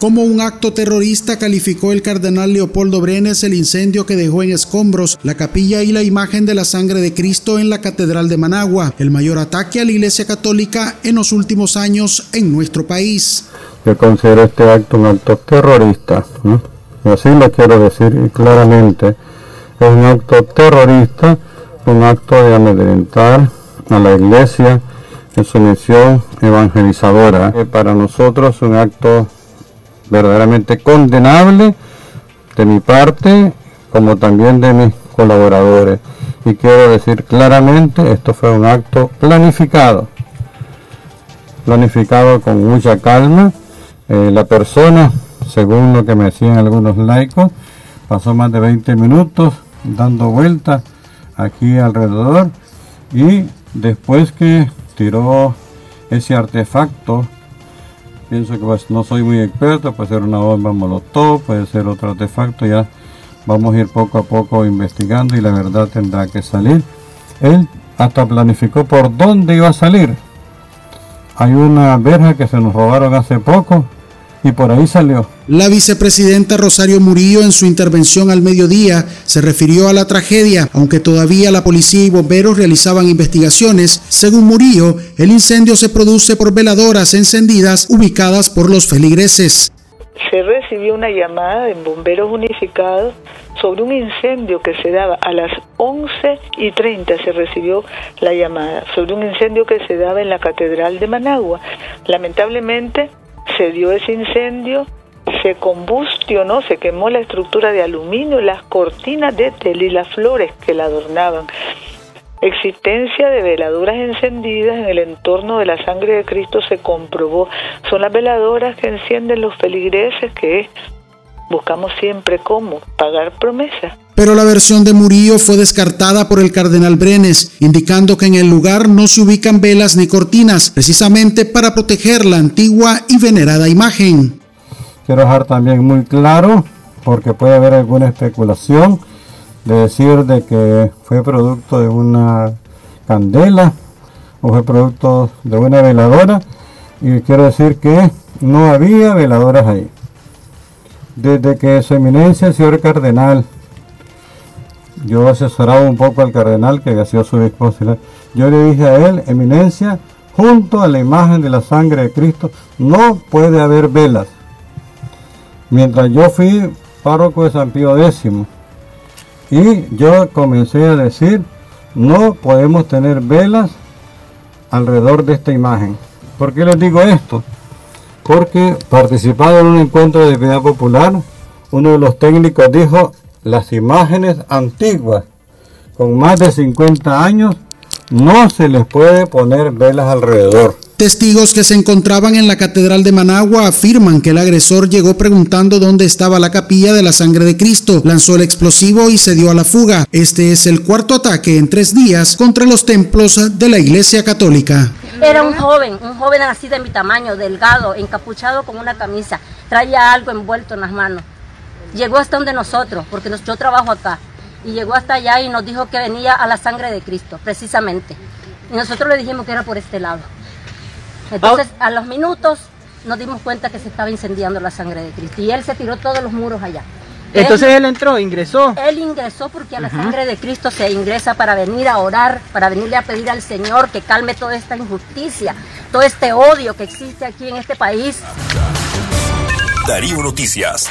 Como un acto terrorista calificó el cardenal Leopoldo Brenes el incendio que dejó en escombros la capilla y la imagen de la sangre de Cristo en la Catedral de Managua, el mayor ataque a la Iglesia Católica en los últimos años en nuestro país. Yo considero este acto un acto terrorista, así lo quiero decir claramente, es un acto terrorista, un acto de amedrentar a la Iglesia en su misión evangelizadora. Para nosotros un acto verdaderamente condenable de mi parte como también de mis colaboradores. Y quiero decir claramente, esto fue un acto planificado, planificado con mucha calma. Eh, la persona, según lo que me decían algunos laicos, pasó más de 20 minutos dando vueltas aquí alrededor y después que tiró ese artefacto Pienso que pues no soy muy experto, puede ser una bomba molotov, puede ser otro artefacto, ya vamos a ir poco a poco investigando y la verdad tendrá que salir. Él hasta planificó por dónde iba a salir. Hay una verja que se nos robaron hace poco y por ahí salió. La vicepresidenta Rosario Murillo en su intervención al mediodía se refirió a la tragedia, aunque todavía la policía y bomberos realizaban investigaciones. Según Murillo, el incendio se produce por veladoras encendidas ubicadas por los feligreses. Se recibió una llamada de bomberos unificados sobre un incendio que se daba a las 11 y 30 se recibió la llamada sobre un incendio que se daba en la Catedral de Managua. Lamentablemente se dio ese incendio, se combustionó, se quemó la estructura de aluminio, las cortinas de tela y las flores que la adornaban. Existencia de veladoras encendidas en el entorno de la sangre de Cristo se comprobó. Son las veladoras que encienden los feligreses que buscamos siempre cómo pagar promesas. Pero la versión de Murillo fue descartada por el cardenal Brenes, indicando que en el lugar no se ubican velas ni cortinas, precisamente para proteger la antigua y venerada imagen. Quiero dejar también muy claro, porque puede haber alguna especulación, de decir de que fue producto de una candela o fue producto de una veladora, y quiero decir que no había veladoras ahí desde que su eminencia, el señor cardenal, yo asesoraba un poco al cardenal que sido su esposa, yo le dije a él, eminencia, junto a la imagen de la sangre de Cristo, no puede haber velas. Mientras yo fui párroco de San Pío X, y yo comencé a decir, no podemos tener velas alrededor de esta imagen. ¿Por qué les digo esto? porque participando en un encuentro de vida popular, uno de los técnicos dijo, las imágenes antiguas con más de 50 años no se les puede poner velas alrededor. Testigos que se encontraban en la Catedral de Managua afirman que el agresor llegó preguntando dónde estaba la capilla de la sangre de Cristo, lanzó el explosivo y se dio a la fuga. Este es el cuarto ataque en tres días contra los templos de la Iglesia Católica. Era un joven, un joven así de mi tamaño, delgado, encapuchado con una camisa, traía algo envuelto en las manos. Llegó hasta donde nosotros, porque yo trabajo acá, y llegó hasta allá y nos dijo que venía a la sangre de Cristo, precisamente. Y nosotros le dijimos que era por este lado. Entonces, a los minutos nos dimos cuenta que se estaba incendiando la sangre de Cristo. Y él se tiró todos los muros allá. Entonces él, entró, ingresó. Él ingresó porque a la sangre de Cristo se ingresa para venir a orar, para venirle a pedir al Señor que calme toda esta injusticia, todo este odio que existe aquí en este país. Darío Noticias.